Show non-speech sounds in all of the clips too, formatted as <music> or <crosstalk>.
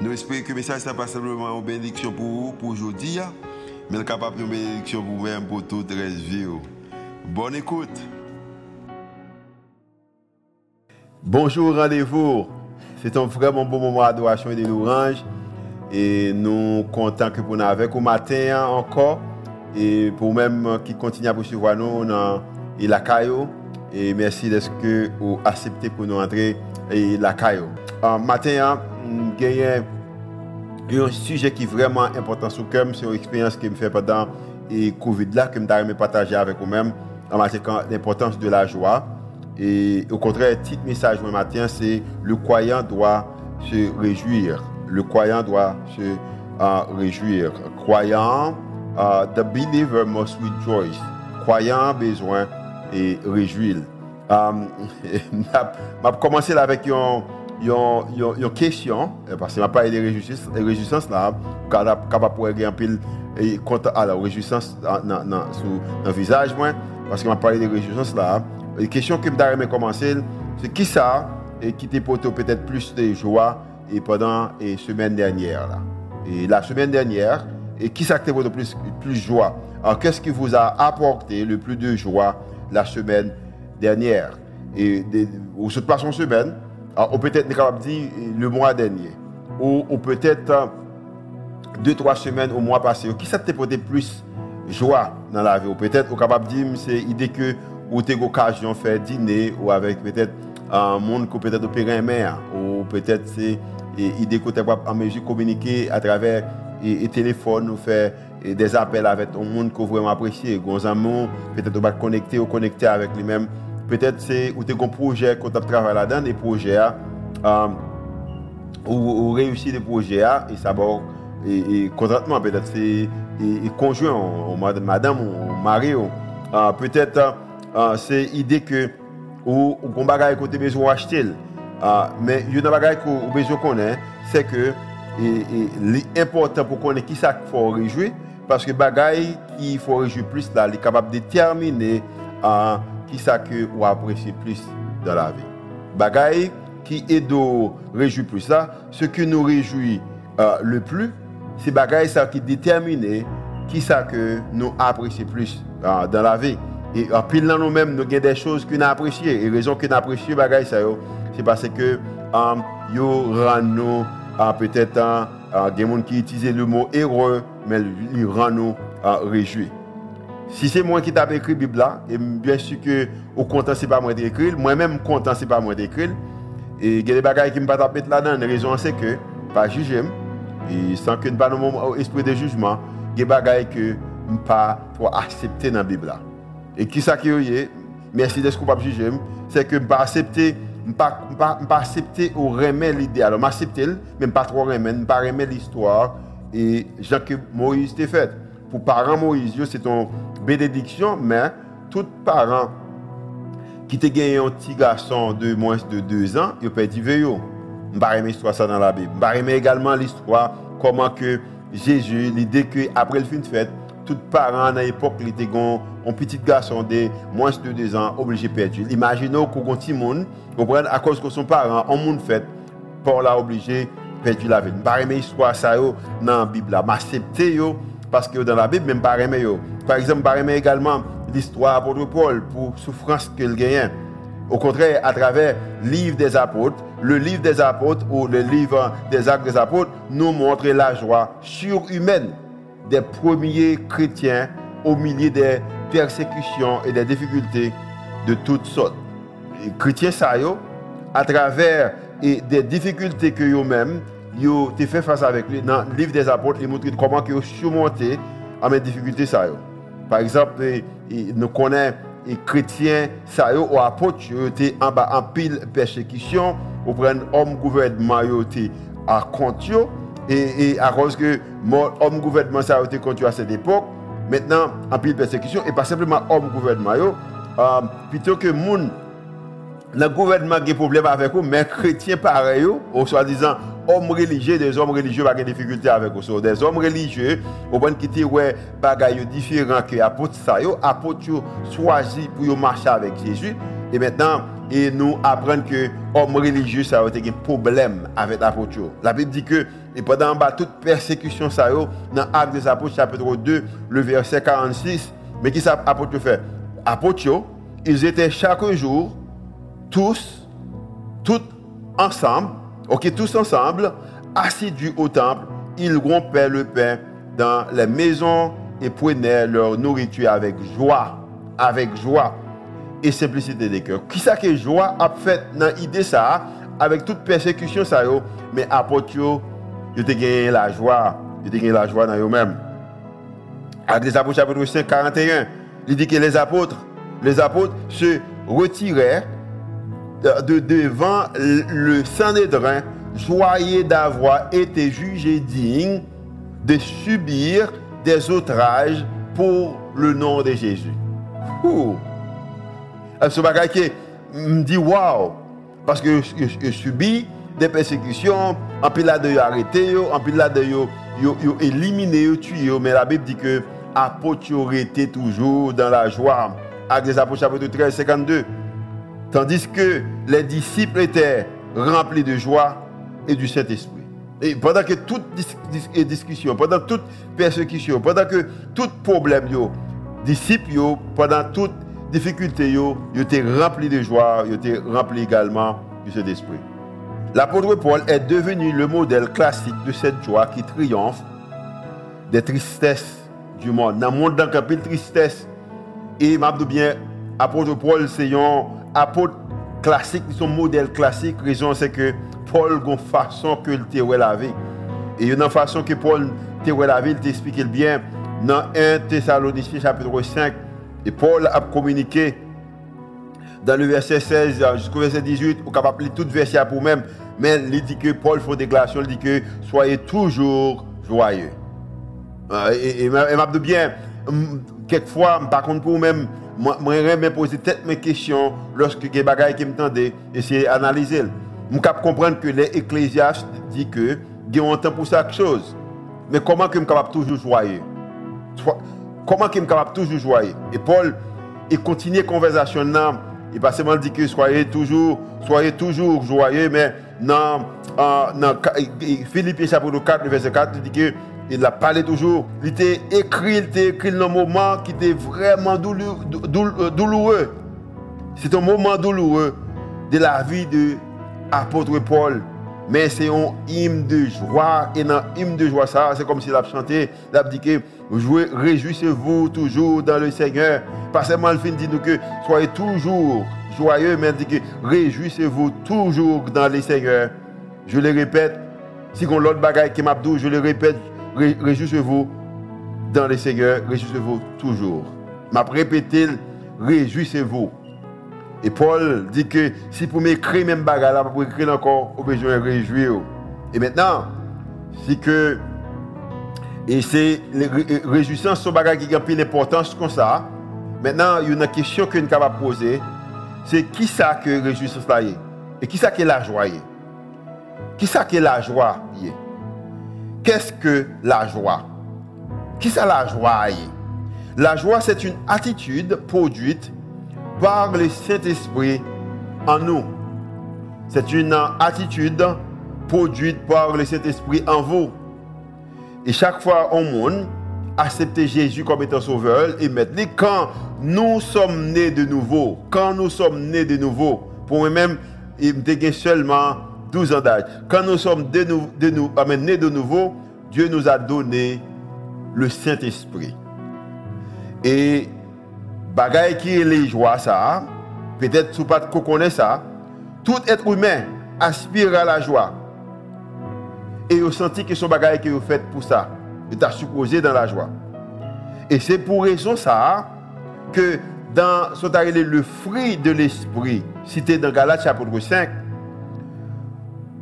Nous espérons que le message n'est pas simplement une bénédiction pour vous, pour aujourd'hui, hein. mais capable une bénédiction pour vous-même, pour toute la vie. Bonne écoute. Bonjour, rendez-vous. C'est un vraiment bon moment d'adoration et de louange. Et nous contents que vous nous avec au matin hein, encore. Et pour même qui continue à poursuivre nous dans la caillou. Et merci de ce que vous acceptez pour nous entrer et la caillou. matin, un sujet qui est vraiment important sur moi. C'est une expérience que je fais pendant le Covid là, que je vais partager avec vous-même en matière l'importance de la joie. Et au contraire, le petit message ce matin, c'est le croyant doit se réjouir. Le croyant doit se uh, réjouir. Croyant, uh, the believer must rejoice. Croyant besoin et réjouir. Je vais commencer avec une une question, parce que je parlé de réjouissance là, capable pour gagner un pile contre à la réjouissance dans le visage, parce que je parlé de réjouissance là. La question que je vais commencer, c'est qui ça et qui t'a peut-être plus de joie et pendant la semaine dernière là? Et la semaine dernière, et qui ça t'a plus plus joie? Alors qu'est-ce qui vous a apporté le plus de joie la semaine dernière? Et ou cette passant semaine, ou peut-être capable dire le mois dernier, ou, peut-être euh, deux, trois semaines au mois passé. Qui ça te porté plus joie dans la vie? Ou peut-être, capable de dire, c'est l'idée que vous avez l'occasion de faire dîner, ou avec peut-être un monde qui peut-être opérer un maire, ou peut-être c'est l'idée que vous en mesure communiquer à travers le téléphone, ou faire des appels avec un monde que vous vraiment appréciez. Vous peut-être vous connecter ou connecter avec lui-même Petet se ou te kon proje kon tap travay la dan, de proje a, um, ou, ou reyusi de proje a, e sabor, e kontratman petet se, e konjwen, ou madame, ou mare, ou uh, petet uh, se ide ke ou, ou kon bagay kon te bezon wachtel, uh, men yon nan bagay kon bezon konen, se ke e, e, li important pou konen ki sa fò rejwe, paske bagay ki fò rejwe plus la, li kapab determine a euh, qui ça que vous appréciez plus dans la vie? Qui plus ce qui nous réjouit euh, le plus, c'est bagaille ça qui détermine qui ça que nous apprécions plus euh, dans la vie. Et en pile dans nous-mêmes, nous avons des choses que nous apprécions. Et raison que nous apprécions bagaille ça, c'est parce que nous uh, peut-être des gens qui utilisent le mot heureux, mais ils nous réjouis. Si c'est moi qui t'ai écrit la Bible et bien sûr que au content c'est pas moi d'écrire, moi-même content c'est pas moi d'écrire. Et il y a des bagages qui me pas là-dedans, la raison c'est que pas juger et sans que pas mon esprit de jugement, il y a des bagages que pas pour accepter dans la Bible. Et qui ça qui est merci d'être pas juger, c'est que pas accepter pas pas pas accepter ou remettre l'idée. Alors m'accepter même pas trop remettre, pas remettre l'histoire et Jean que Moïse t'a fait. Pour parents Moïse, c'est une bénédiction, mais tout parent qui te gagné un petit garçon de moins de deux ans, il peut dire Je ne pas l'histoire ça dans la Bible. Je également l'histoire comment que Jésus, l'idée qu'après le fin de fête, tout parent à l'époque, il était un petit garçon de moins de deux ans obligé de perdre. Imaginez qu'on petit monde, à cause que son parent, en monde fait, pour la obligé de perdre la vie. Je l'histoire ça dans la Bible. Je parce que dans la Bible, même pas Par exemple, pas également l'histoire de Paul pour souffrance qu'il gagne. Au contraire, à travers le livre des apôtres, le livre des apôtres ou le livre des actes des apôtres nous montre la joie surhumaine des premiers chrétiens au milieu des persécutions et des difficultés de toutes sortes. Les chrétiens, ça, à travers et des difficultés que eux-mêmes, yo te fait face avec lui dans le livre des apôtres, il montre comment ils ont surmonté à mes difficultés Par exemple, nous connaissons les chrétiens ça ou apôtres étaient en bas en pile persécution, ou prendre homme gouvernement yo à compte et, à cause que l'homme gouvernement ça a été continué à cette époque, maintenant, en pile persécution, et pas simplement homme gouvernement, euh, plutôt que moun, le gouvernement a des problèmes avec eux, mais chrétiens pareil, ou soi-disant hommes religieux, des hommes religieux pas des difficultés avec eux. Des hommes religieux, au point qui ouais bagaille différent que apôtres ça yo, apôtres choisi pour marcher avec Jésus et maintenant et nous apprendre que hommes religieux ça a des problème avec l'apôtre. La Bible dit que et pendant toute persécution ça dans Actes des Apôtres chapitre 2 le verset 46 mais qui ça apôtre fait? Apôtres ils étaient chaque jour tous tous ensemble Ok, tous ensemble, assidus au temple, ils rompaient le pain dans les maisons et prenaient leur nourriture avec joie, avec joie et simplicité de cœur. Qui ça que joie a fait dans l'idée ça, avec toute persécution ça mais apôtre ils ont gagné la joie, ils ont gagné la joie dans eux-mêmes. Avec les apôtres chapitre 5, 41, il dit que les apôtres, les apôtres se retirèrent de devant le Sanhédrin, joyeux d'avoir été jugé digne de subir des outrages pour le nom de Jésus. Ouh. Ce bagage qui me dit waouh, parce que je, subis des persécutions, en plus là de arrêter, en plus là de éliminer, tuer, mais la Bible dit que apôtre été toujours dans la joie. Actes des apôtres chapitre 13, 52. Tandis que les disciples étaient remplis de joie et du Saint-Esprit. Et pendant que toute discussion, pendant toute persécution, pendant que tout problème, les disciples, pendant toute difficulté, ils étaient remplis de joie, ils étaient remplis également du Saint-Esprit. L'apôtre Paul est devenu le modèle classique de cette joie qui triomphe des tristesses du monde. Dans le monde, dans tristesse, et m'a bien, apôtre Paul, c'est un apôtre classique, son modèle classique, raison c'est que Paul a une façon que il te la vie. Et une façon que Paul te la vie, il t'explique bien dans 1 Thessaloniciens chapitre 5. Et Paul a communiqué dans le verset 16 jusqu'au verset 18, vous capable lire tout verset pour même, mais il dit que Paul fait une déclaration, il dit que soyez toujours joyeux. Euh, et, et, m'a bien, quelquefois, par contre pour vous-même, moi, je poser peut-être mes questions lorsque des qui me essayer d'analyser. Je peux comprendre que les ecclésiastes disent que il un temps pour chaque chose. Mais comment je suis capable toujours joyeux Comment je suis capable toujours joyeux Et Paul, il continue la conversation. Il pas seulement dit que soyez toujours, toujours joyeux, mais dans, dans Philippe chapitre 4, verset 4, il dit que il a parlé toujours. Il était écrit, il était écrit dans un moment qui était vraiment euh, douloureux. C'est un moment douloureux de la vie de l'apôtre Paul. Mais c'est un hymne de joie. Et dans hymne de joie, ça, c'est comme s'il a chanté. Il a dit que réjouissez-vous toujours dans le Seigneur. Pas seulement le dit nous que soyez toujours joyeux, mais il dit que réjouissez-vous toujours dans le Seigneur. Je le répète, si on l'autre bagaille qui m'a je le répète, réjouissez-vous dans le Seigneur, réjouissez-vous toujours. M'a répété, réjouissez-vous. Et Paul dit que si pour m'écrire même bagarre là, pour écrire encore, au besoin de réjouir. Et maintenant, c'est que et c'est réjouissance sur bagarre qui a plus d'importance comme ça. Maintenant, il y a une question que nous capable poser, c'est qui ça que réjouissance là Et qui ça que la joie Qui ça que la joie Qu'est-ce que la joie? Qui ça la joie La joie, c'est une attitude produite par le Saint-Esprit en nous. C'est une attitude produite par le Saint-Esprit en vous. Et chaque fois au monde, accepter Jésus comme étant sauveur et maintenant, quand nous sommes nés de nouveau, quand nous sommes nés de nouveau, pour moi-même, il me seulement 12 ans d'âge. Quand nous sommes de, de, de, nés de nouveau, Dieu nous a donné le Saint-Esprit. Et bagaille qui est les joies, ça, peut-être si pas connaît ça, tout être humain aspire à la joie. Et vous senti que son bagaille qui est fait pour ça. Il t'a supposé dans la joie. Et c'est pour raison ça que dans le fruit de l'esprit, cité dans Galates chapitre 5,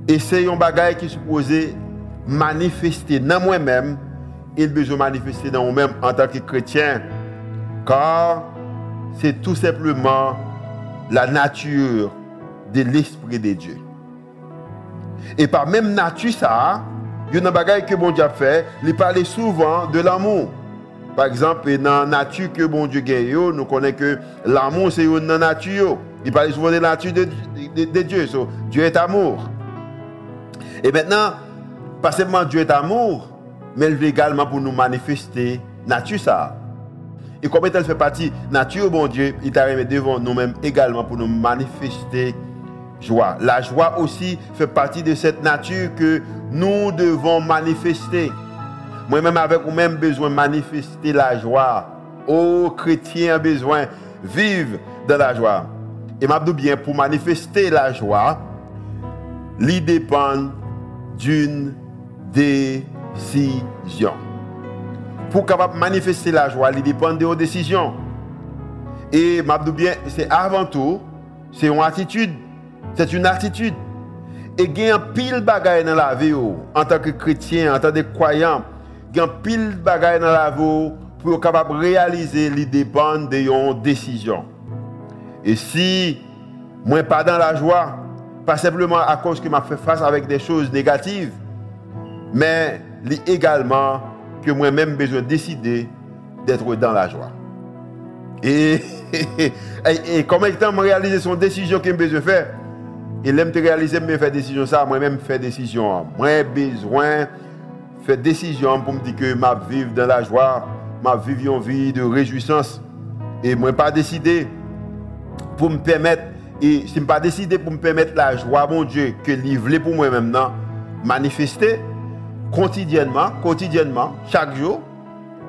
et c'est un bagaille qui est supposé manifester dans moi-même, il besoin manifester dans moi-même en tant que chrétien. Car c'est tout simplement la nature de l'Esprit de Dieu. Et par même nature, ça, il y a une bagaille que bon Dieu a fait, il parlait souvent de l'amour. Par exemple, dans la nature que bon Dieu a nous connaissons que l'amour, c'est une nature. Il parle souvent de la nature de, Dieu. Dieu est amour. Et maintenant, pas seulement Dieu est amour, mais il veut également pour nous manifester nature ça. Et comme elle fait partie nature, bon Dieu, il t'a devant nous-mêmes également pour nous manifester joie. La joie aussi fait partie de cette nature que nous devons manifester. Moi-même, avec vous-même, besoin de manifester la joie. Oh, chrétien, besoin vivre dans la joie. Et m'a bien, pour manifester la joie, il dépend d'une décision. Pour capable manifester la joie, il dépend de vos décisions. Et bien, c'est avant tout, c'est une attitude. C'est une attitude. Et il y a pile bagaille dans la vie, oh, en tant que chrétien, en tant que croyant, il y a pile bagaille dans la vie pour capable réaliser les dépend de une décision. Et si moi pas dans la joie, pas simplement à cause que m'a fait face avec des choses négatives, mais également que moi-même besoin de décider d'être dans la joie. Et, <laughs> et, et, comment il réaliser son décision qu'il besoin de faire? Il aime te réaliser, mais faire décision ça, moi-même faire décision. Moi, besoin faire décision pour me dire que ma vivre dans la joie, ma vivre une vie de réjouissance. Et moi, pas décider pour me permettre, et si je pas décidé pour me permettre la joie, mon Dieu, que livrer pour moi maintenant, manifester quotidiennement, quotidiennement, chaque jour.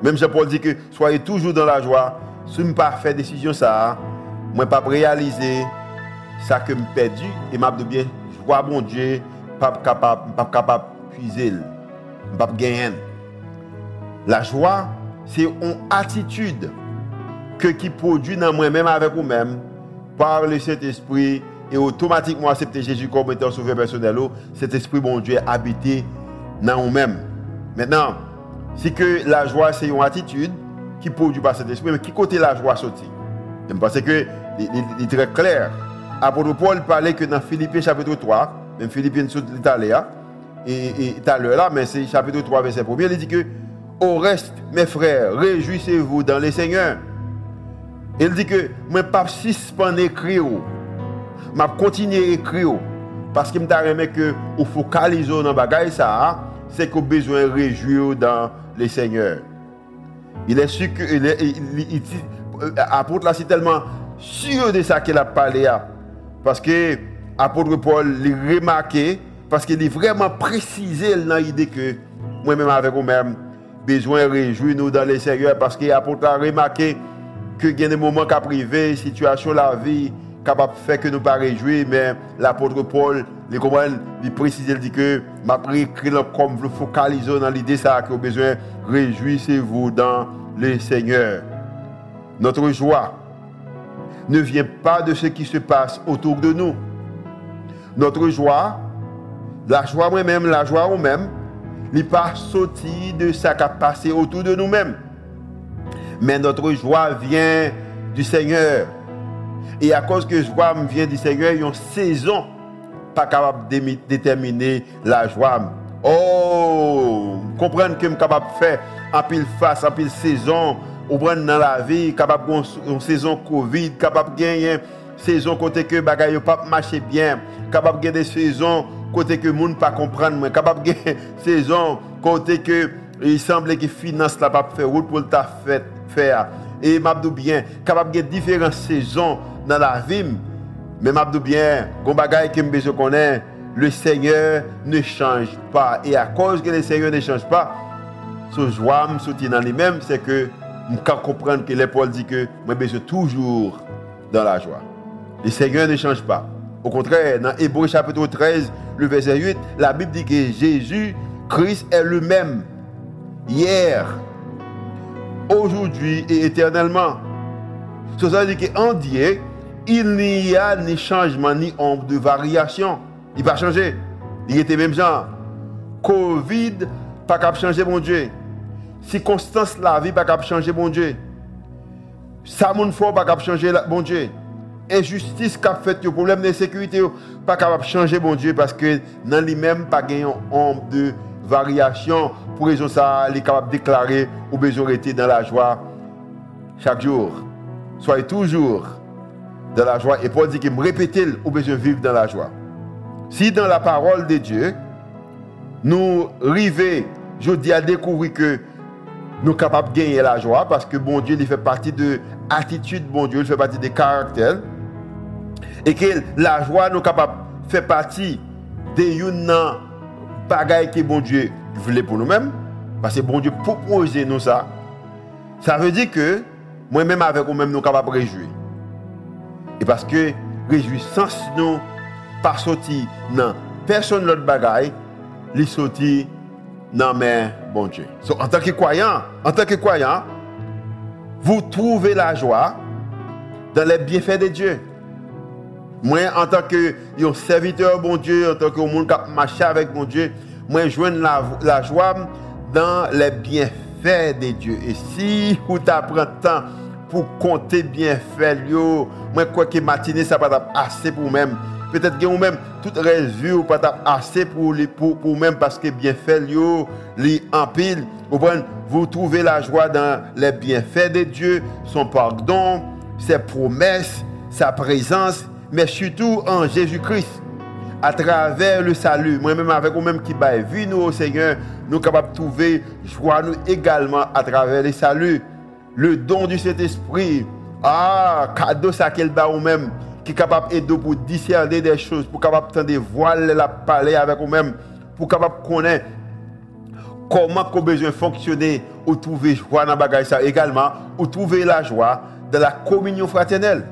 Même Jean-Paul dit que soyez toujours dans la joie. Si je ne pas faire décision ça, moi pas réaliser ça que me perdu et m'a bien joie mon Dieu, pas capable pas capable puiser, pas gagner. La joie, c'est une attitude que qui produit dans moi-même avec vous-même par le Saint-Esprit et automatiquement accepter Jésus comme étant sauveur personnel, cet esprit bon Dieu habité dans nous-mêmes. Maintenant, si que la joie c'est une attitude qui produit par cet esprit, mais qui côté la joie sortit Parce que il est très clair. Apôtre Paul parlait que dans Philippiens chapitre 3, même Philippiens l'Italien, et, tout à l'heure là, mais c'est chapitre 3, verset 1 il dit que au reste, mes frères, réjouissez-vous dans les seigneurs. Il dit que moi pas suspendre écrire. M'a continuer écrire parce que me remis que au focaliser dans bagaille ça, c'est qu'on besoin de réjouir dans les seigneurs. Il est sûr que il est, il, apôtre là c'est tellement sûr de ça qu'il a parlé parce que apôtre Paul l'a remarqué parce qu'il est vraiment précisé dans l'idée que moi-même avec vous-même besoin de réjouir nous dans les seigneurs parce que l'apôtre a remarqué que il y a des moments qui privé, situation la vie, capable de faire que nous pas réjouir, mais l'apôtre Paul, comment il précise, il dit que m'a pris comme vous focaliser dans l'idée ça que vous besoin réjouissez-vous dans le Seigneur. Notre joie ne vient pas de ce qui se passe autour de nous. Notre joie, la joie moi-même, la joie nous-mêmes, n'est pas sorti de ce qui a passé autour de nous-mêmes mais notre joie vient du Seigneur. Et à cause que joie vient du Seigneur, il y a une saison pas capable de déterminer la joie. Oh, comprendre que je suis capable de faire en pile face, en pile saison, ou dans la vie, capable une saison Covid, capable de gagner saison côté que bagaille pas marcher bien, capable de des saisons côté que monde pas comprendre, capable de <laughs> saison côté que il semble que finance la pas faire route pour ta fête Et m'abdou bien, capable de différentes saisons dans la vie. Mais m'abdou bien, gon bagay que me connaît, le Seigneur ne change pas. Et à cause que le Seigneur ne change pas, ce joie me soutient dans lui-même, c'est que je comprendre que Paul dit que moi besoin toujours dans la joie. Le Seigneur ne change pas. Au contraire, dans Hébreu chapitre 13, le verset 8, la Bible dit que Jésus, Christ est le même hier, aujourd'hui et éternellement. Ça veut dire qu'en Dieu, il n'y a ni changement, ni ombre de variation. Il va changer. Il était même genre. Covid, pas capable changer mon Dieu. Circonstance la vie, pas capable changer mon Dieu. Ça, mon pas capable changer mon Dieu. Injustice qu'a fait, le problème d'insécurité, pas capable changer mon Dieu parce que dans lui-même, pas gagné honte de. Pour raison ça, il est capable de déclarer ou besoin été dans la joie chaque jour. Soyez toujours dans la joie. Et Paul dit qu'il me répétait ou besoin vivre dans la joie. Si dans la parole de Dieu, nous arrivons, je dis à découvrir que nous sommes capables de gagner la joie parce que bon Dieu, il fait partie de l'attitude, bon Dieu, il fait partie des caractères. Et que la joie, nous sommes capables de faire partie des bagailles que bon Dieu voulait pour nous-mêmes. Parce que bon Dieu propose nous ça. Ça veut dire que moi-même avec vous-même, nous sommes capables de réjouir. Et parce que réjouissance, nous, pas sorti dans personne l'autre bagaille, les sorti dans main bon Dieu. en tant que croyant, en tant que croyant, vous trouvez la joie dans les bienfaits de Dieu. Moi, en tant que serviteur bon Dieu, en tant que monde qui marche avec mon Dieu, moi, je la, la joie dans les bienfaits de Dieu. Et si vous apprenez temps pour compter bienfaits, moi, quoi que matinée, ça va être assez pour même peut-être que vous-même, toute ou pas assez pour, pour, pour même parce que bienfaits, li en pile. Vous trouvez la joie dans les bienfaits de Dieu, son pardon, ses promesses, sa présence, mais surtout en Jésus-Christ. À travers le salut, moi-même avec vous-même qui va vu nous au Seigneur, nous sommes capables de trouver joie nous également à travers le salut. Le don du Saint-Esprit, ah, cadeau ça qu'elle bat ou même qui est capable d'aider pour discerner des choses, pour capable de voiles la parler avec vous-même, pour capable connaître comment qu'on besoin fonctionner ou trouver joie dans bagage également, ou trouver la joie dans la communion fraternelle.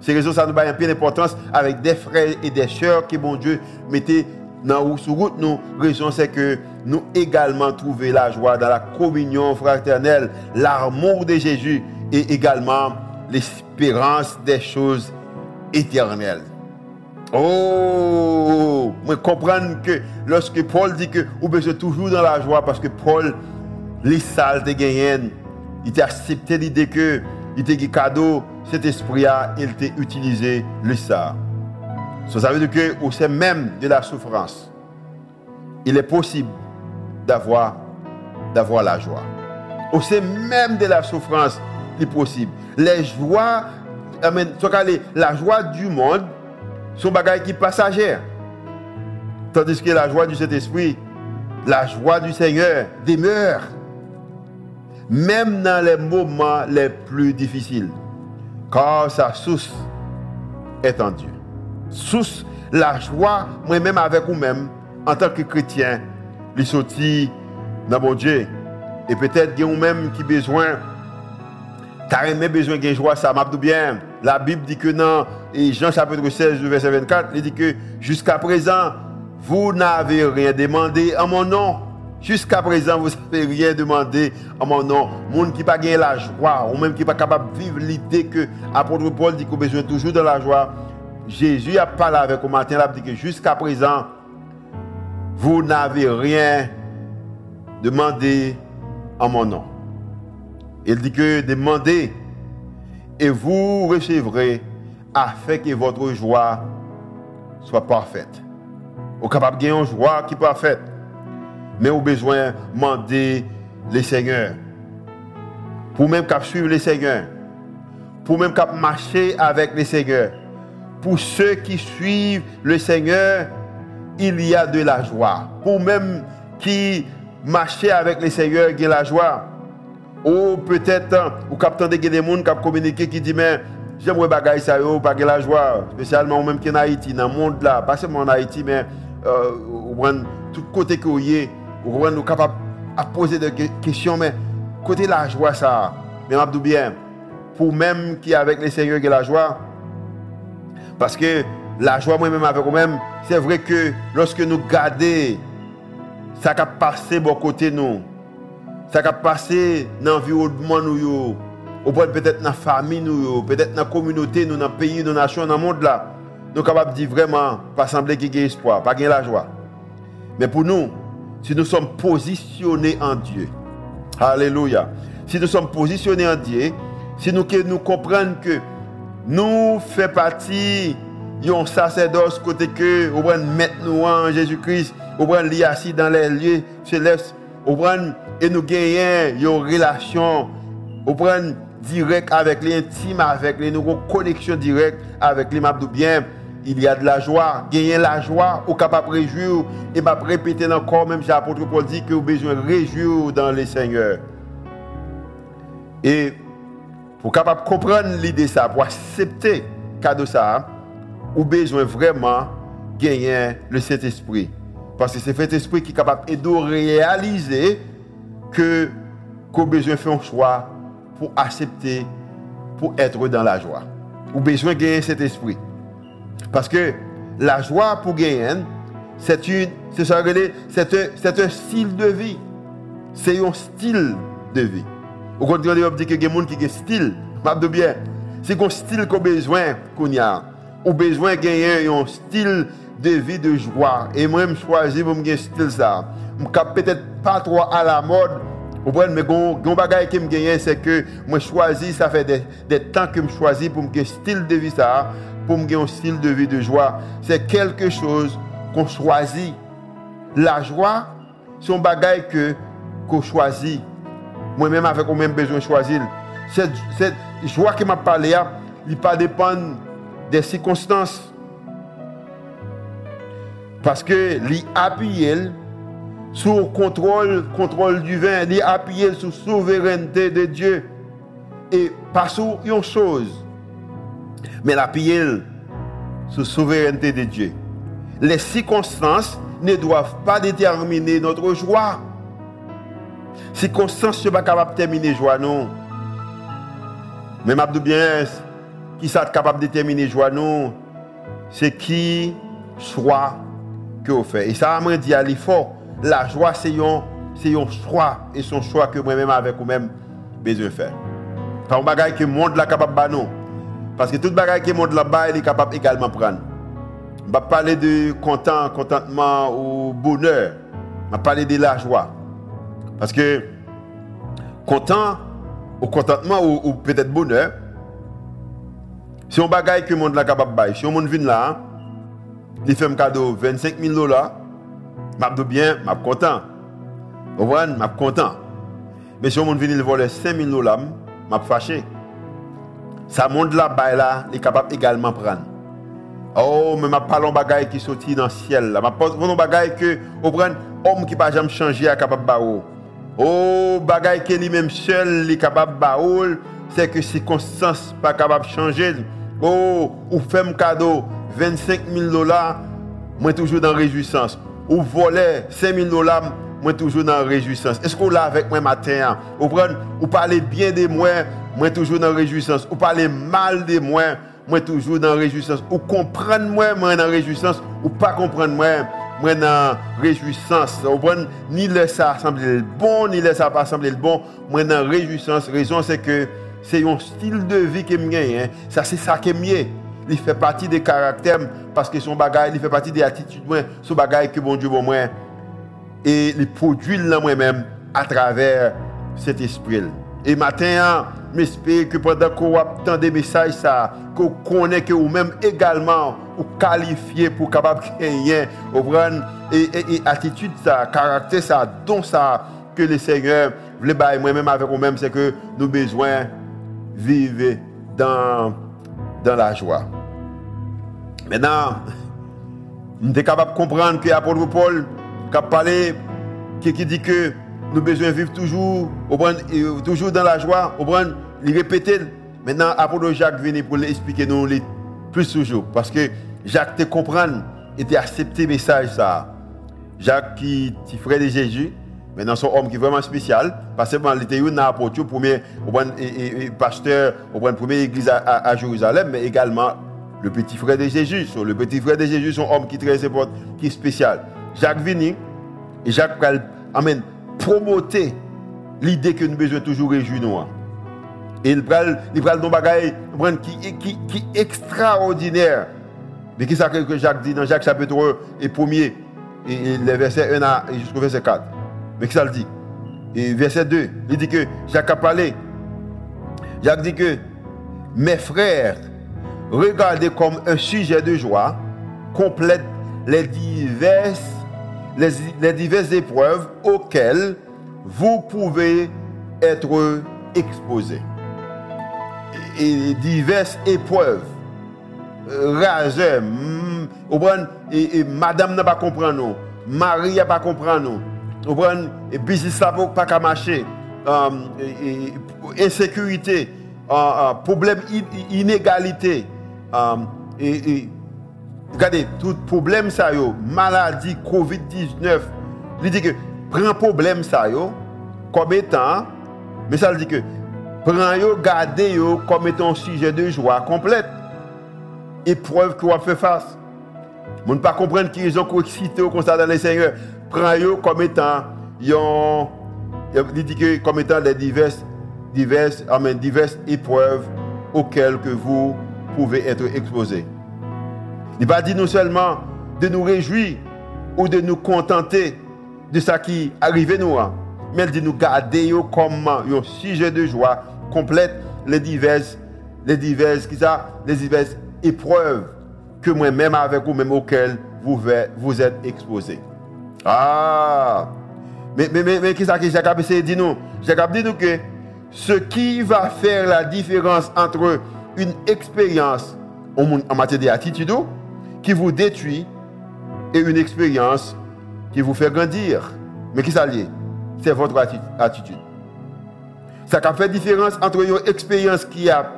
C'est raison ça nous a un peu d'importance avec des frères et des sœurs que bon Dieu mettait dans sous route nous. Raison c'est que nous également trouver la joie dans la communion fraternelle, l'amour de Jésus et également l'espérance des choses éternel. Oh, moi comprendre que lorsque Paul dit que vous besoin toujours dans la joie parce que Paul, les salles de gagné, il a accepté l'idée que il était cadeau, cet esprit a, il utilisé le ça. ça veut dire que au sein même de la souffrance, il est possible d'avoir la joie. Au sein même de la souffrance, il est possible. Les joies. La joie du monde, sont bagaille qui passagère. Tandis que la joie du Saint-Esprit, la joie du Seigneur demeure. Même dans les moments les plus difficiles. Car sa source est en Dieu. Source, la joie, moi-même avec vous-même, en tant que chrétien, les sortis dans mon Dieu. Et peut-être que vous-même qui besoin même besoin de joie, ça m'a bien. La Bible dit que non, et Jean chapitre 16, verset 24, il dit que jusqu'à présent, vous n'avez rien demandé en mon nom. Jusqu'à présent, vous n'avez rien demandé en mon nom. Monde qui pas gagné la joie, ou même qui pas capable de vivre l'idée que l'apôtre Paul dit qu'on a besoin toujours de la joie. Jésus a parlé avec au matin, il a dit que jusqu'à présent, vous n'avez rien demandé en mon nom. Il dit que demandez et vous recevrez afin que votre joie soit parfaite. Vous capable de une joie qui est parfaite. Mais vous besoin de demander le Seigneur. Pour même cap suivre le Seigneur. Pour même cap marcher avec le Seigneur. Pour ceux qui suivent le Seigneur, il y a de la joie. Pour même qui marcher avec le Seigneur, il y a de la joie. Ou peut-être, hein, ou captant des gens qui communiqué qui dit, mais j'aimerais bagaille ça, yo, pas la joie, spécialement même qui en Haïti, dans le monde là, pas seulement en Haïti, mais euh, tout côté que vous êtes, vous êtes capable de poser des questions, mais côté la joie ça, mais je bien, pour même qui avec les seigneurs qui la joie, parce que la joie moi-même avec vous-même, c'est vrai que lorsque nous gardons, ça a passé bon côté nous ça a passé dans l'environnement nous ou peut-être dans la famille nous peut-être dans la communauté nous dans le pays dans la nation dans le monde là nous sommes capables de dire vraiment pas sembler qu'il y ait espoir pas qu'il la joie. Mais pour nous si nous sommes positionnés en Dieu. Alléluia. Si nous sommes positionnés en Dieu, si nous, nous comprenons que nous faisons partie d'un sacerdoce côté que, nous mettre nous en Jésus-Christ, nous assis assis dans les lieux célestes, et nous gagnons une relation, nous direct avec les, intime avec les, nous connexion directe avec les mabdou bien. Il y a de la joie, gagner la joie, ou capable de réjouir, et m'a répéter encore, même si l'apôtre Paul dit que vous besoin de réjouir dans le Seigneur. Et pour capable comprendre l'idée ça, pour accepter cadeau ça, ou besoin vraiment gagner le Saint-Esprit. Parce que c'est le Saint-Esprit qui est capable de réaliser que qu'on besoin de faire un choix pour accepter, pour être dans la joie. Ou besoin de gagner cet esprit. Parce que la joie pour gagner, c'est une, c'est c'est un style de vie. C'est un style de vie. Au contraire, on dit que a des gens qui ont un style, de bien. C'est un style qu'on a besoin qu'on a. Ou besoin de gagner un style de vie de joie. Et moi, je choisis pour me un style ça. Je peut-être pas trop à la mode, mais gon bagay qui me gagne c'est que moi choisi ça fait des, des temps que je choisis pour me style de vie ça pour me un style de vie de joie. C'est quelque chose qu'on choisit. La joie c'est un bagay que qu'on choisit. Moi-même avec moi même besoin de choisir. Cette, joie qui m'a parlé il pas dépendre des circonstances. Parce que lui appuyer sous le contrôle, contrôle divin, il appuyé sur la souveraineté de Dieu. Et pas sur une chose, mais l'appuyer sur la souveraineté de Dieu. Les circonstances ne doivent pas déterminer notre joie. Circonstances ne sont pas capables de déterminer la joie, non. Mais je bien, qui est capable de déterminer la joie, non, c'est qui choix que vous faites. Et ça m'a dit à l'effort la joie, c'est un, choix. Et son choix que moi-même, avec vous-même, besoin de faire. Pas un bagage que le monde est capable de non. Parce que tout bagage que le monde là-bas, il est capable également de prendre. Je vais parler de content, contentement ou bonheur. Je vais parler de la joie. Parce que content ou contentement ou, peut-être bonheur, si on bagage que le monde est capable de si on monde vient là, il fait un cadeau 25 000 dollars, je suis bien, je suis content. Vous voyez, je suis content. Mais si on vient voler 5 000 dollars, je suis fâché. Ça monte là-bas, là, il est capable également prendre. Oh, mais je parle de bagaille qui sorti dans le ciel. Je parle de bagaille que, vous voyez, homme qui peut jamais changer est capable de Oh, bagaille qui lui-même seul est capable de c'est que circonstances pas capable changer. Oh, ou fait cadeau 25 000 dollars, moi toujours dans la réjouissance ou voler 5 000 dollars, moi toujours dans la réjouissance. Est-ce qu'on l'a avec moi matin? Ou, ou parler bien de moi, moi toujours dans réjouissance. Ou parler mal de moi, moi toujours dans réjouissance. Ou comprendre moi, moi dans réjouissance. Ou pas comprendre moi, moi dans réjouissance. Ou ni le ça semble bon, ni le ça pas semble bon, moi dans réjouissance. Raison c'est que c'est un style de vie qui gagne. Hein. Ça c'est ça qui est mieux il fait partie des caractères parce que son bagage, il fait partie des attitudes, son bagage que bon Dieu bon moi. Et il produit là moi-même à travers cet esprit. Et matin, j'espère que pendant qu'on entend des messages, ça, qu'on connaît que vous-même également, ou qualifié pour capable gagner, et, et, et attitude, ça, caractère, ça, don ça, que le Seigneur voulait moi-même avec vous-même, c'est que nous besoin vivre dans, dans la joie. Maintenant, nous sommes capable de comprendre que l'apôtre Paul qui a parlé, qui, dit que nous besoin vivre toujours, toujours dans la joie, il répétait. Maintenant, l'apôtre Jacques vient pour l'expliquer nous plus toujours. Parce que Jacques te comprendre et te accepter le message. Ça. Jacques qui est frère de Jésus, maintenant son homme qui est vraiment spécial, parce que il était un apôtre, premier pasteur, au première église à Jérusalem, mais également le petit frère de Jésus. Le petit frère de Jésus, son homme qui est très important, qui est spécial. Jacques vini, et Jacques amène promoter l'idée que nous besoin toujours réjouir. Et il prend il prend nos bagaille qui qui qui extraordinaire. Mais qui ça que Jacques dit dans Jacques chapitre 1 et 1er et, les versets 1 jusqu'au verset 4. Mais qu'est-ce ça le dit? Et verset 2, il dit que Jacques a parlé. Jacques dit que mes frères, regardez comme un sujet de joie, complète les diverses, les, diverses épreuves auxquelles vous pouvez être exposés. Et, diverses épreuves. Rageux, mm, et, et, madame n'a pas compris nous, Marie n'a pas compris nous, et business n'a pas marcher, um, insécurité, uh, uh, problème inégalité, et, regardez, tout problème ça yo, maladie Covid-19, il dit que prend problème ça comme étant, mais ça dit que prend yo, gardez yo comme étant sujet de joie complète. Épreuve que vous fait face. Vous ne pas comprendre qu'ils ont excité au constat dans les Seigneur. Prend yo comme étant, il dit que comme étant les diverses, diverses, amen, diverses épreuves auxquelles que vous pouvez être exposés. Il va dire non seulement de nous réjouir ou de nous contenter de ce qui arrive nous, hein. mais il dit nous garder comme un sujet de joie complète les diverses, les diverses, qui ça, les diverses épreuves que moi-même avec vous, même auxquelles vous, êtes exposés. Ah! Mais, mais, mais, mais qu'est-ce que Jacob dit nous? Jacob dit nous que ce qui va faire la différence entre une expérience en matière d'attitude qui vous détruit et une expérience qui vous fait grandir. Mais qui ça C'est votre attitude. Ça qui fait différence entre une expérience qui a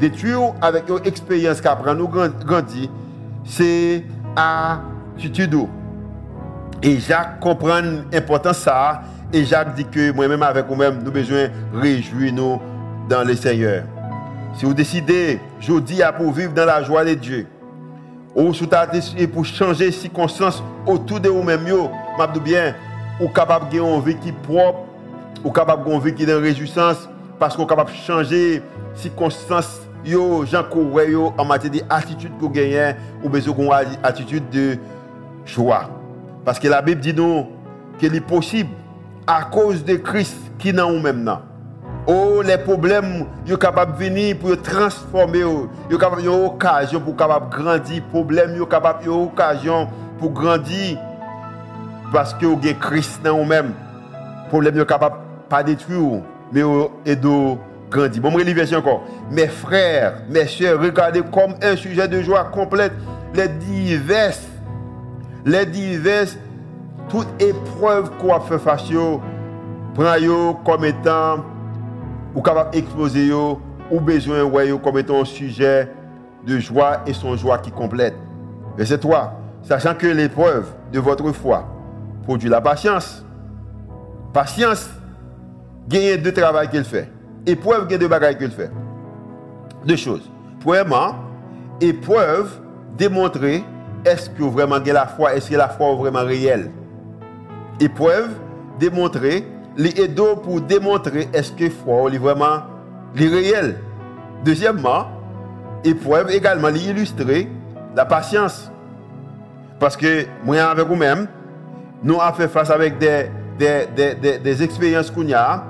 détruit avec une expérience qui a nous grandir, c'est attitude. Et Jacques comprend l'importance ça. Et Jacques dit que moi-même avec vous-même, nous besoin de réjouir nous dans le Seigneur. Si vous décidez, je vous dis, à pour vivre dans la joie de Dieu, ou vous décidé pour changer les circonstances autour de vous-même, je bien, ou capable de une vie qui est propre, ou capable de vie qui est réjouissance, parce qu'on est capable de changer les circonstances, yo, gens yo, en matière d'attitude que vous gagnez, ou besoin d'une attitude de joie. Parce que la Bible dit nous qu'il est possible, à cause de Christ qui est dans nous-mêmes. Oh, les problèmes, sont capables de venir pour transformer, sont capables une occasion pour capable grandir, les problèmes, sont capables une occasion pour grandir parce que vous Christ dans vous-même. problème n'est capable pas détruire, mais de grandir. Bon, je vais. Mes frères, mes soeurs, regardez comme un sujet de joie complète les diverses, les diverses, toutes épreuves qu'on a fait face, prenez comme étant, ou capable d'exposer, ou besoin comme étant un sujet de joie et son joie qui complète. Verset 3. Sachant que l'épreuve de votre foi produit la patience. Patience, gagne de travail qu'il fait. Épreuve, gagne de bagaille qu'il fait. Deux choses. Premièrement, épreuve, démontrer est-ce que vraiment gagne la foi, est-ce que la foi est vraiment réelle. Épreuve, démontrer, les aider pour démontrer est-ce que foi est vraiment réelle. Deuxièmement, épreuve également illustrer la patience. Parce que moi avec vous-même, nous avons fait face avec des, des, des, des, expériences qu'on a,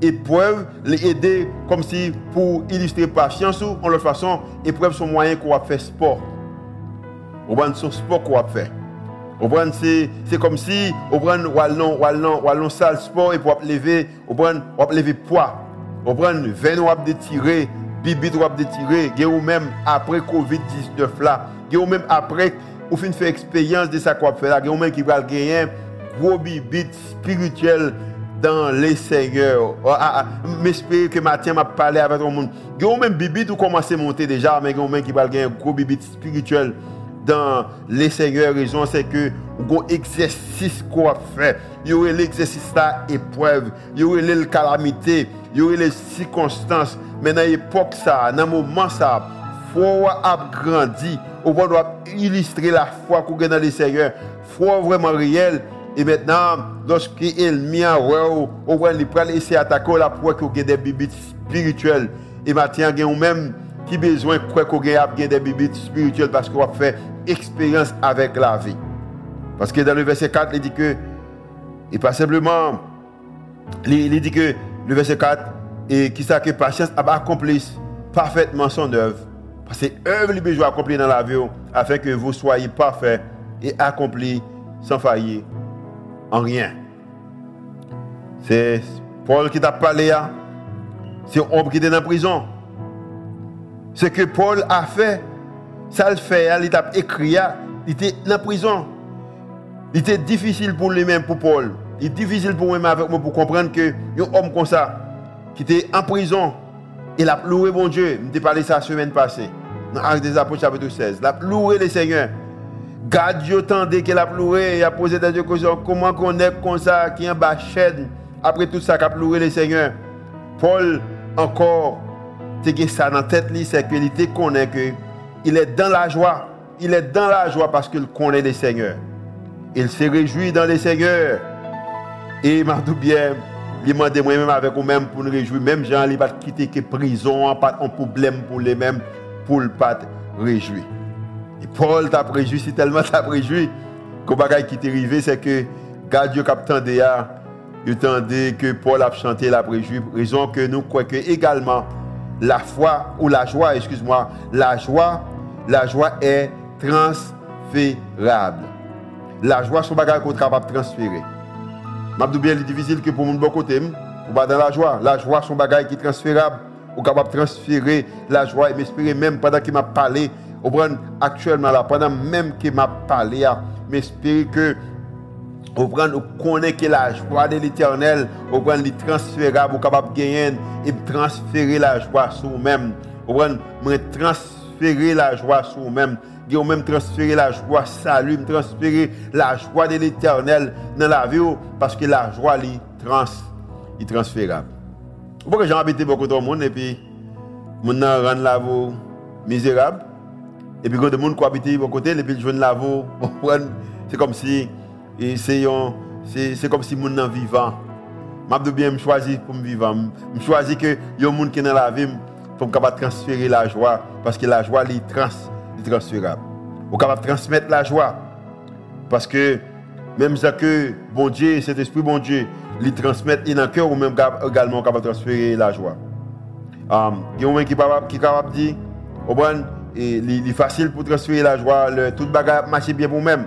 épreuves, les aider comme si pour illustrer patience ou en leur façon, épreuves sont moyens qu'on a fait sport. Au moins, son sport qu'on a fait. C'est comme si on prend wallon, wallon, wallon salle sport et pour lever, on prend, on lever poids. On prend 20 ou de tirer, bibit ou de tirer, ou même après Covid-19 là, ou même après ou fin faire expérience de ça qu'on fait là, a un qui va gagner gros bibit spirituel dans les seigneurs. Oh, ah, ah, M'espère que matin m'a parlé avec tout le monde. A même bibit qui commence à monter déjà, mais a un qui va gagner gros bibit spirituel dans les seigneurs. Raison c'est que un exercice qu'on fait. Il y aurait l'exercice là épreuve, il y aurait les calamités, il y aurait les circonstances. Mais dans l'époque ça, dans le moment ça, faut a grandi on doit illustrer la foi qu'on a dans le Seigneur. Foi vraiment réelle. Et maintenant, lorsque l'ennemi a on va essayer d'attaquer la foi qu'on a des bibites spirituelles. Et maintenant, on même qui besoin de qu'on a des bibites spirituelles parce qu'on a fait expérience avec la vie. Parce que dans le verset 4, il dit que, et pas simplement, il, dit que le verset 4, et qui ça que patience a accompli parfaitement son œuvre. Parce que œuvre lui besoin accomplir dans la vie afin que vous soyez parfaits et accomplis sans faillir en rien. C'est Paul qui t'a parlé là. C'est homme qui était dans la prison. Ce que Paul a fait, ça le fait, il a écrit, il était la prison. Il était difficile pour lui-même, pour Paul. Il est difficile pour moi avec moi pour comprendre que un homme comme ça, qui était en prison, il a loué mon Dieu. Je parlé ça la semaine passée, dans des Apôtres chapitre 16. Il a loué le Seigneur. God Dieu tendait qu'il a loué, il a posé des questions. Comment qu'on est comme ça, qui est en bas après tout ça, qu'il a le Seigneur. Paul, encore, ça dans la tête, c'est qu'il connaît que il est dans la joie. Il est dans la joie parce qu'il connaît le Seigneur. Il se réjouit dans le Seigneur. Et m'a dit bien, il m'a demandé moi-même avec vous-même pour nous réjouir. Même Jean, il va quitter que prison, pas un problème pour les mêmes, pour ne pas réjouir. Et Paul t'a réjoui, c'est tellement t'a réjoui, que bagaille qui t'est arrivé, c'est que, God Dieu qui déjà, il que Paul a chanté la réjoui. Raison que nous croyons que également, la foi, ou la joie, excuse-moi, la joie, la joie est transférable. La joie, c'est un bagage qu'on est capable de transférer. Je bien, c'est difficile que pour mon bon côté, pour pas dans la joie. La joie, c'est un bagage qui est transférable. On est capable de transférer la joie et m'espérer même pendant qu'il m'a parlé, actuellement là, pendant même qu'il m'a parlé, m'espérer que on connaît que la joie de l'éternel, on prend les transférable, on capable de gagner et transférer la joie sur nous-mêmes. On transférer la joie sur nous-mêmes ont même transféré la joie, salut, transférer la joie de l'éternel dans la vie parce que la joie est trans, est transférable. Pourquoi j'ai habité beaucoup de monde et puis mon rend la vie misérable et puis quand le monde habite beaucoup côté et puis je la vie <laughs> c'est comme si c'est c'est comme si mon vivant. Je bien me choisir pour me vivre. Je choisis que un monde qui dans la vie pour transférer la joie parce que la joie est trans transférable. Vous capable transmettre la joie. Parce que même ça que bon Dieu, cet esprit bon Dieu, lui transmettre dans le cœur ou même également capable transférer la joie. Um, il y a un qui est capable de dire, il est facile pour transférer la joie, le, tout bagage marche bien pour même.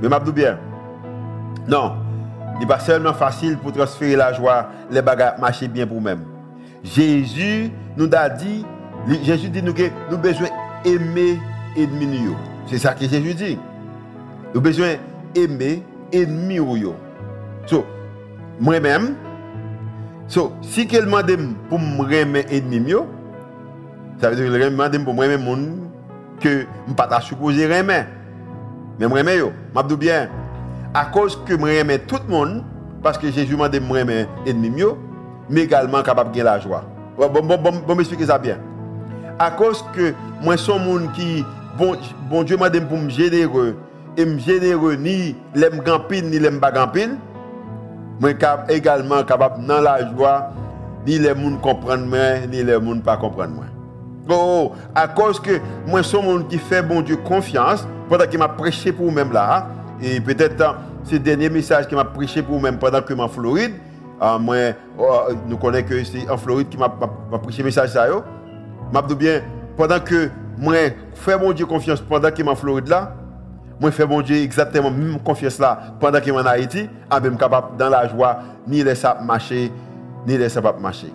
Mais je bien. Non, il n'est pas seulement facile pour transférer la joie, les bagages marchent bien pour même. Jésus nous a dit, Jésus dit nous que nous besoin aimer ennemi. C'est ça que Jésus dit. Nous besoin d'aimer ennemi. So, moi-même, so, si quelqu'un demande pour me aimer ennemi, ça veut dire que demande pour moi aimer monde que je ne suis pas supposé aimer. Mais moi aimer yo, m'a bien à cause que je aime tout le monde parce que Jésus m'a dit de aimer ennemi mais également capable de la joie. Bon bon bon, bon m'expliquer ça bien à cause que moi suis un qui bon, bon Dieu m'a dit pour me généreux et me généreux ni l'aime gampine ni l'aime pas gampine moi également capable dans la joie ni les gens comprennent moi ni les gens pas comprendre moi oh, à cause que moi suis un qui fait bon Dieu confiance pendant qu'il m'a prêché pour vous-même là et peut-être ce dernier message qu'il m'a prêché pour vous-même pendant que je suis en Floride ah, moi oh, nous connaissons que c'est en Floride qui m'a prêché le message je bien, pendant que moi, fais mon Dieu confiance pendant que je suis en Floride là, fais mon Dieu exactement même confiance là pendant que je suis en Haïti, je suis capable dans la joie, ni laisser marcher, ni laisser pas marcher.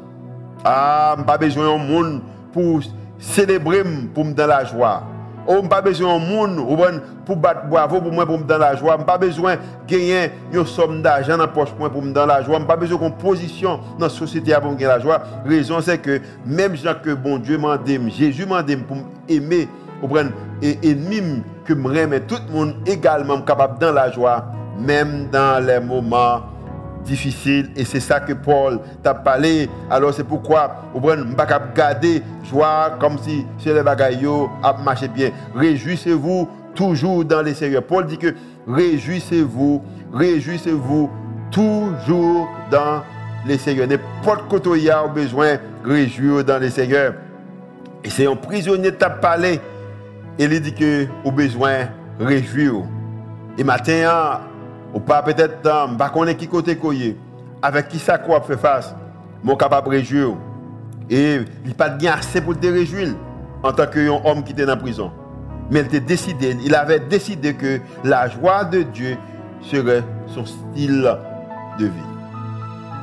Ah, je n'ai pas besoin de monde pour célébrer pour me dans la joie. N'a pas besoin de monde pour battre bravo pour moi pour me dans la joie. On n'a pas besoin de gagner une somme d'argent dans poche pour me dans la joie. On n'a pas besoin de position dans la société pour gagner la joie. La raison c'est que même gens que bon Dieu m'a dit, Jésus m'a dit pour aimer, et ennemi que me tout le monde également capable dans la joie, même dans les moments difficile et c'est ça que Paul t'a parlé. Alors c'est pourquoi on ne pas garder joie comme si c'est les bagailles a marché bien. Réjouissez-vous toujours dans les Seigneurs. Paul dit que réjouissez-vous, réjouissez-vous toujours dans les Seigneurs. N'importe quoi il y a besoin réjouir dans les Seigneurs. Et c'est un prisonnier t'a parlé et il dit que au besoin réjouir. Et matin, ou pas peut-être, pas qu'on qui côté avec qui ça quoi fait face, mon capable de réjouir. Et il pas bien assez pour te réjouir en tant qu'homme qui était dans la prison. Mais il était décidé, il avait décidé que la joie de Dieu serait son style de vie.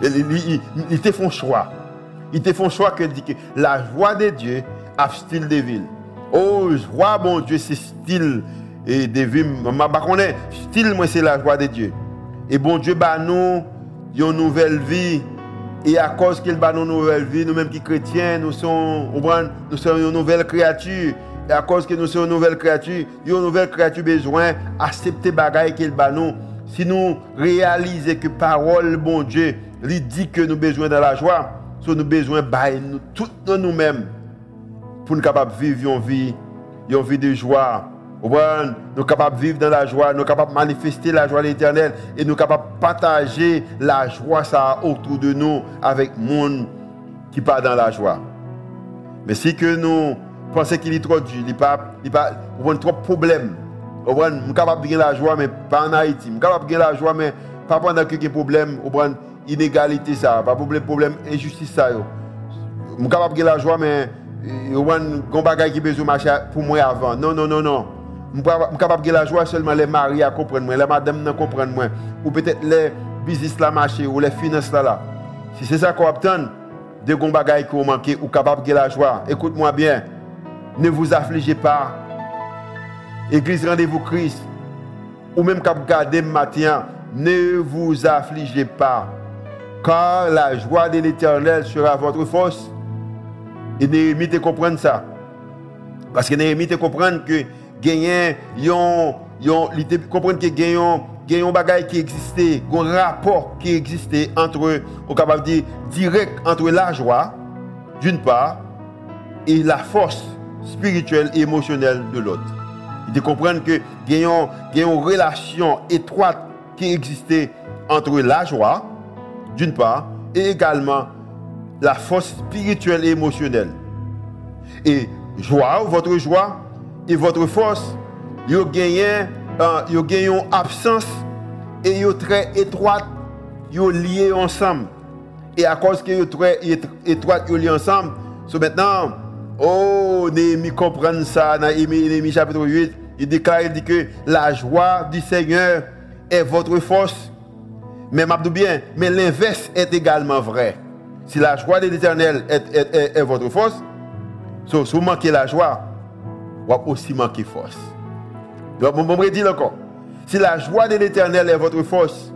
Il, il, te font choix. Il te font choix que, que la joie de Dieu a style de vie. Oh, joie, bon Dieu, c'est style et de vie. Je style, moi, c'est la joie de Dieu. Et bon Dieu, bah, nous, une nouvelle vie. Et à cause qu'il bat une nouvelle vie, nous-mêmes qui chrétiens, nous sommes, nous sommes une nouvelle créature. Et à cause que nous sommes une nouvelle créature, une nouvelle créature besoin d'accepter les qu'il bat nous. Si nous réalisons que parole, bon Dieu, lui dit que nous besoin de la joie, nous avons besoin de nous, tout nous-mêmes pour nous capables de vivre une vie, une vie de joie, nous sommes capables de vivre dans la joie, nous sommes capables de manifester la joie de l'éternel et nous sommes capables de partager la joie ça autour de nous avec le monde qui part dans la joie. Mais si que nous pensons qu'il est trop dur, il pas, il pas, trop de problèmes. Nous sommes capables de la joie, mais pas en Haïti. Nous sommes capables de la joie, mais pas pendant que des problèmes, inégalité ça, pas problème, problème, injustice. Nous sommes capables de la joie, mais nous avons des choses qui besoin marcher pour moi avant. Non, non, non, non. Je suis capable de la joie seulement les maris à comprendre, les madames à comprendre, ou peut-être les business la marché, ou les finances là. Si c'est ça qu'on obtient, de bons bagailles qui vous manquent, ou capable de la joie, écoute-moi bien, ne vous affligez pas. Église Rendez-vous Christ, ou même vous gardez matin, ne vous affligez pas, car la joie de l'éternel sera votre force. Et Néhémie te comprendre ça. Parce que Néhémie te comprendre que gagner yon yon comprendre que gagnons gagnons bagay qui existait un rapport qui existait entre on capable dire direct entre la joie d'une part et la force spirituelle et émotionnelle de l'autre. Il te comprendre que gagnons une relation étroite qui existait entre la joie d'une part et également la force spirituelle et émotionnelle. Et joie votre joie et votre force, vous gagnez euh, une absence et vous très étroite, vous liés ensemble. Et à cause que vous très étroite, vous liés ensemble, so maintenant, oh, Néhémie comprend ça dans Néhémie chapitre 8, il déclare il dit que la joie du Seigneur est votre force. Mais bien, mais l'inverse est également vrai. Si la joie de l'Éternel est, votre force, si vous manquez la joie, va aussi manquer force. Donc, je vais dire encore. Si la joie de l'éternel est votre force,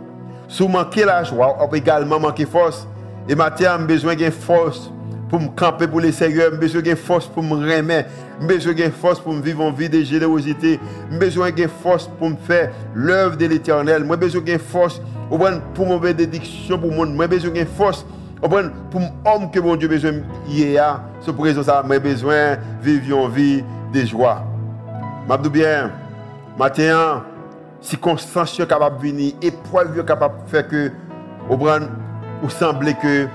si vous manquez la joie, vous également manquer force. Et maintenant, j'ai besoin de force pour me camper pour les Seigneur, j'ai besoin de force pour me remettre, j'ai besoin de force pour me vivre en vie de générosité, j'ai besoin de force pour me faire l'œuvre de l'éternel, j'ai besoin de force pour me bénédiction pour le monde, j'ai besoin de force pour l'homme que mon Dieu besoin hier, pour ça, j'ai besoin de vivre en vie de joie. Je bien, matin, sont capables de venir, épreuves capables de faire que, ou semble que,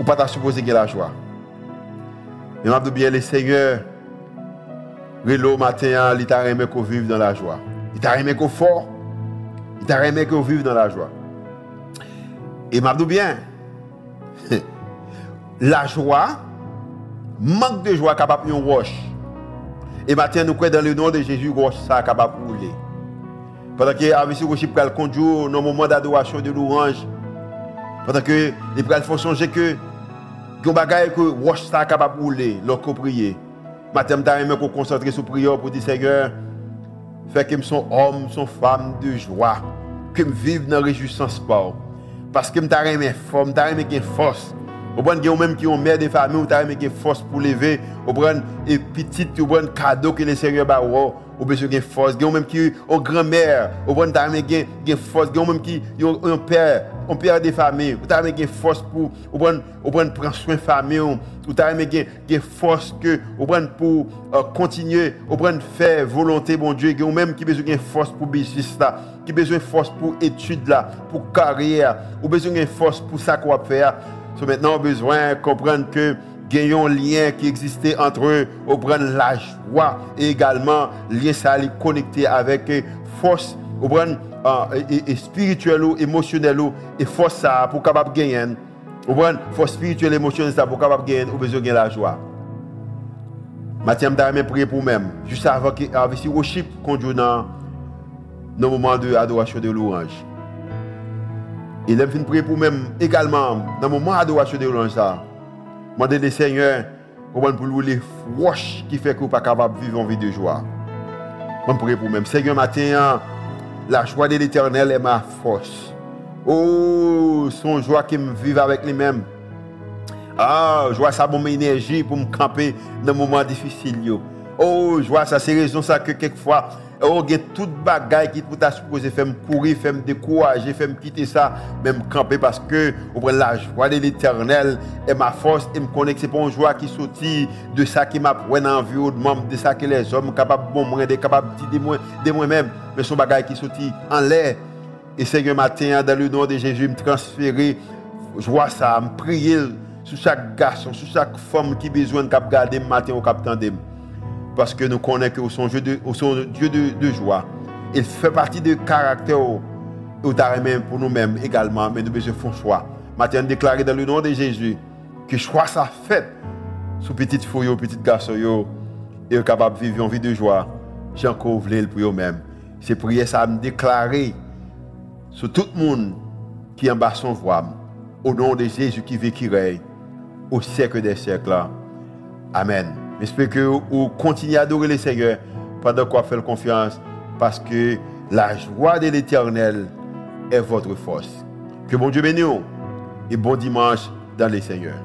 ou pas supposé que la joie. Mais je bien, le Seigneur, le matin, il t'a aimé vive dans la joie. Il t'a aimé qu'on fort. Il t'a vive dans la joie. Et je bien, <laughs> la joie, manque de joie capable de roche. Et maintenant, nous croyons dans le nom de Jésus, ça est capable de rouler. Pendant que avec ce rocher le conduire dans moment d'adoration de louange, pendant que les pral font changer que que bagaille que roche ça capable de rouler, lorsqu'on prie. Maintenant, je aimé qu'on concentre sur la prière pour dire Seigneur, fais que je sois homme, sois femme de joie, que je vive dans la réjouissance Parce que je aimé fort, je aimé force. Ou y a même qui ont mère de famille, ou qui force pour lever, ou bien, et petit, ou bien, cadeau que le Seigneur a ou besoin de force. A même qui ont grand-mère, ou bien, qui force. A même qui ont un père, un père de famille, ou t'as une force pour, ou ou prendre soin de famille, ou t'as une force que, ou bien, pour euh, continuer, ou bien, faire volonté, bon Dieu. A même qui besoin de force pour business là, qui besoin de force pour études là, pour carrière, ou besoin de force pour ça qu'on va faire. So maintenant, besoin de comprendre que un lien qui existait entre eux, au prendre la joie et également lien ça connecté avec force Ou pren, et spirituel ou, émotionnel ou, et force ça pour capable gagner. Ou pren, force spirituelle, émotionnelle ça pour capable gagner, ou besoin de la joie. Mathieu m'a prier pour même, juste avant que si worship conduit dans nos moments de adoration de louange. Et là, je prier pour même également dans le moment d'adoration de louange ça. Demander le Seigneur pour nous les roches qui fait que vous pas capable de vivre en vie de joie. Je prie pour même. Seigneur, matin, la joie de l'éternel est ma force. Oh, son joie qui me vive avec lui-même. Ah, je vois ça mon énergie pour me camper dans les moments difficiles. Oh, je vois ça, c'est raison ça que quelquefois, Il y a toute bagaille qui peut supposé faire courir, faire me décourager, faire me quitter ça, même camper parce que la joie de l'éternel est ma force et me connecte. C'est pas une joie qui sortit de ça qui m'a pris en environnement, de ça que les hommes capables bon moi, de de moi-même, mais son bagaille qui sortit en l'air. Et Seigneur matin, dans le nom de Jésus, me transférer, je vois ça, me prier sur chaque garçon, sur chaque femme qui a besoin de garder matin au cap parce que nous connaissons que son Dieu de, Dieu de, joie. Il fait partie du caractère au pour nous-mêmes également, mais nous devons faire choix. Maintenant, déclarer dans le nom de Jésus que choix ça fait sous petite fouille, petit garçon, et capable de vivre une vie de joie. J'ai encore voulu pour eux-mêmes. C'est prier ça me déclarer sur tout le monde qui en bas son voix, au nom de Jésus qui vit, qui règne, au siècle des siècles. Amen. J'espère que vous continuez à adorer le Seigneur pendant qu'on fait confiance parce que la joie de l'éternel est votre force. Que bon Dieu bénisse et bon dimanche dans le Seigneur.